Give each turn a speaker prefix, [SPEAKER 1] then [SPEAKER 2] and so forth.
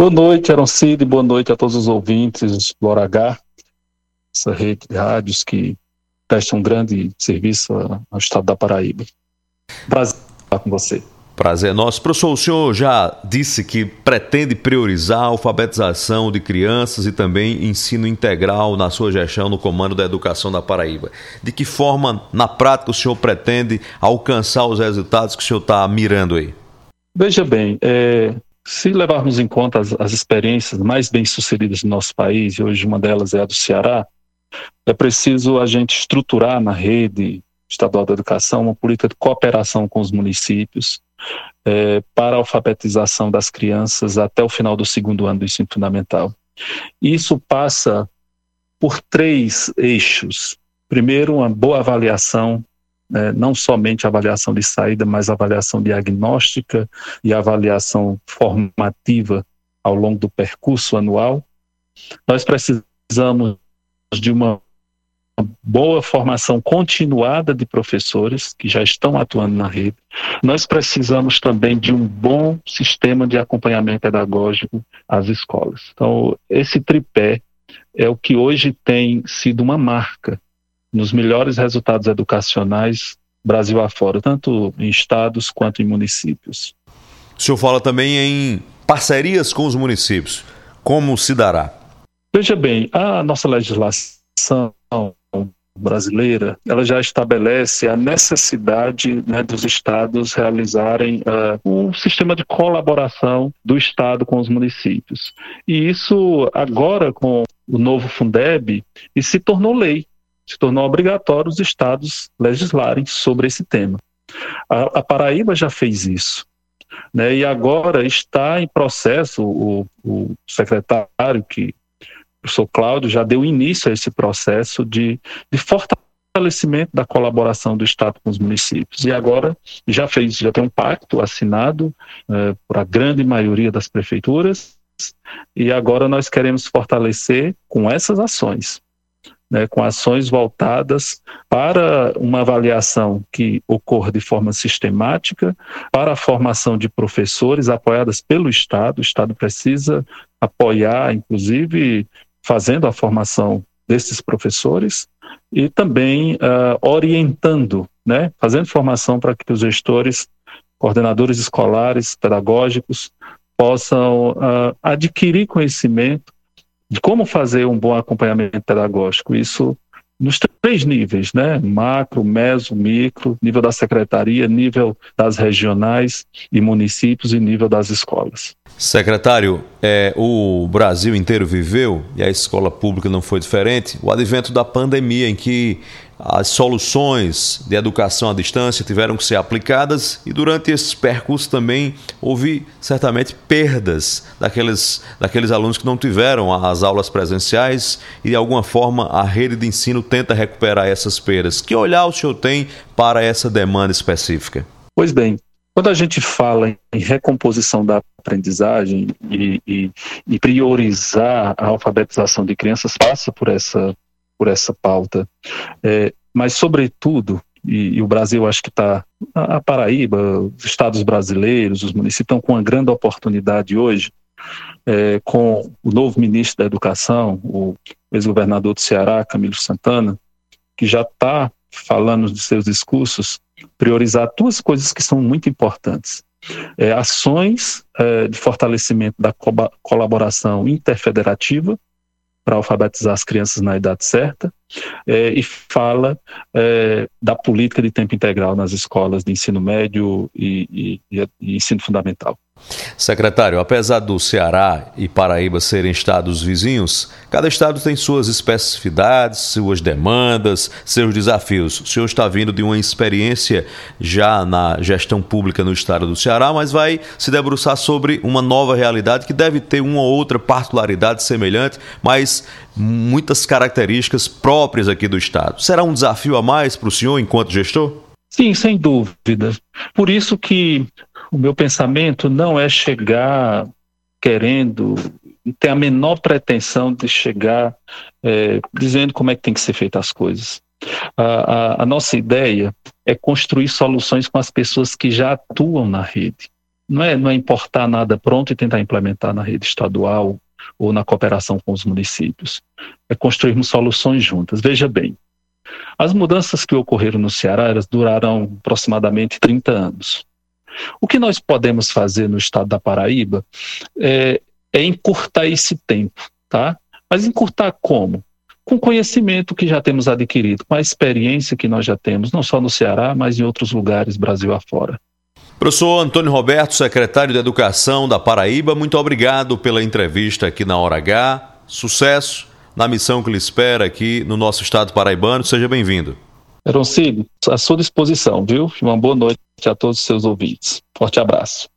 [SPEAKER 1] Boa noite, Cid, boa noite a todos os ouvintes do H, essa rede de rádios que presta um grande serviço ao estado da Paraíba. Prazer estar com você.
[SPEAKER 2] Prazer é nosso. Professor, o senhor já disse que pretende priorizar a alfabetização de crianças e também ensino integral na sua gestão no comando da educação da Paraíba. De que forma, na prática, o senhor pretende alcançar os resultados que o senhor está mirando aí?
[SPEAKER 1] Veja bem, é, se levarmos em conta as, as experiências mais bem-sucedidas do nosso país, e hoje uma delas é a do Ceará, é preciso a gente estruturar na rede estadual da educação uma política de cooperação com os municípios, é, para a alfabetização das crianças até o final do segundo ano do ensino fundamental. Isso passa por três eixos. Primeiro, uma boa avaliação, né, não somente avaliação de saída, mas avaliação diagnóstica e avaliação formativa ao longo do percurso anual. Nós precisamos de uma boa formação continuada de professores que já estão atuando na rede. Nós precisamos também de um bom sistema de acompanhamento pedagógico às escolas. Então, esse tripé é o que hoje tem sido uma marca nos melhores resultados educacionais Brasil afora, tanto em estados quanto em municípios.
[SPEAKER 2] O senhor fala também em parcerias com os municípios. Como se dará?
[SPEAKER 1] Veja bem, a nossa legislação brasileira, ela já estabelece a necessidade né, dos estados realizarem uh, um sistema de colaboração do estado com os municípios. E isso agora com o novo Fundeb, e se tornou lei, se tornou obrigatório os estados legislarem sobre esse tema. A, a Paraíba já fez isso. Né, e agora está em processo o, o secretário que professor Cláudio já deu início a esse processo de, de fortalecimento da colaboração do Estado com os municípios. E agora já fez, já tem um pacto assinado eh, por a grande maioria das prefeituras, e agora nós queremos fortalecer com essas ações. Né, com ações voltadas para uma avaliação que ocorra de forma sistemática, para a formação de professores apoiadas pelo Estado. O Estado precisa apoiar, inclusive, fazendo a formação desses professores e também uh, orientando, né, fazendo formação para que os gestores, coordenadores escolares, pedagógicos, possam uh, adquirir conhecimento de como fazer um bom acompanhamento pedagógico. Isso nos três níveis, né? Macro, meso, micro, nível da secretaria, nível das regionais e municípios e nível das escolas.
[SPEAKER 2] Secretário, é, o Brasil inteiro viveu, e a escola pública não foi diferente, o advento da pandemia, em que as soluções de educação à distância tiveram que ser aplicadas e durante esses percursos também houve certamente perdas daqueles, daqueles alunos que não tiveram as aulas presenciais e de alguma forma a rede de ensino tenta recuperar essas perdas. Que olhar o senhor tem para essa demanda específica?
[SPEAKER 1] Pois bem, quando a gente fala em recomposição da aprendizagem e, e, e priorizar a alfabetização de crianças, passa por essa, por essa pauta. É, mas, sobretudo, e, e, o Brasil acho que está, a Paraíba, os estados brasileiros, os municípios estão com uma grande oportunidade hoje, é, com o novo ministro da Educação, o ex-governador do Ceará, Camilo Santana, que já está falando de seus discursos priorizar duas coisas que são muito importantes. É, ações é, de fortalecimento da co colaboração interfederativa para alfabetizar as crianças na idade certa é, e fala é, da política de tempo integral nas escolas de ensino médio e, e, e ensino fundamental.
[SPEAKER 2] Secretário, apesar do Ceará e Paraíba serem estados vizinhos, cada estado tem suas especificidades, suas demandas, seus desafios. O senhor está vindo de uma experiência já na gestão pública no estado do Ceará, mas vai se debruçar sobre uma nova realidade que deve ter uma ou outra particularidade semelhante, mas muitas características próprias aqui do estado. Será um desafio a mais para o senhor enquanto gestor?
[SPEAKER 1] Sim, sem dúvida. Por isso que o meu pensamento não é chegar querendo, ter a menor pretensão de chegar é, dizendo como é que tem que ser feitas as coisas. A, a, a, nossa ideia é construir soluções com as pessoas que já atuam na rede. não é, não é importar nada pronto e tentar implementar na rede estadual ou na cooperação com os municípios. É construirmos soluções juntas. Veja bem, as mudanças que ocorreram no Ceará duraram aproximadamente 30 anos. O que nós podemos fazer no estado da Paraíba é, é encurtar esse tempo, tá? Mas encurtar como? Com conhecimento que já temos adquirido, com a experiência que nós já temos, não só no Ceará, mas em outros lugares Brasil afora.
[SPEAKER 2] Professor Antônio Roberto, secretário de Educação da Paraíba, muito obrigado pela entrevista aqui na Hora H. Sucesso na missão que lhe espera aqui no nosso estado paraibano. Seja bem-vindo.
[SPEAKER 1] Eroncilho, à sua disposição, viu? Uma boa noite a todos os seus ouvintes. Forte abraço.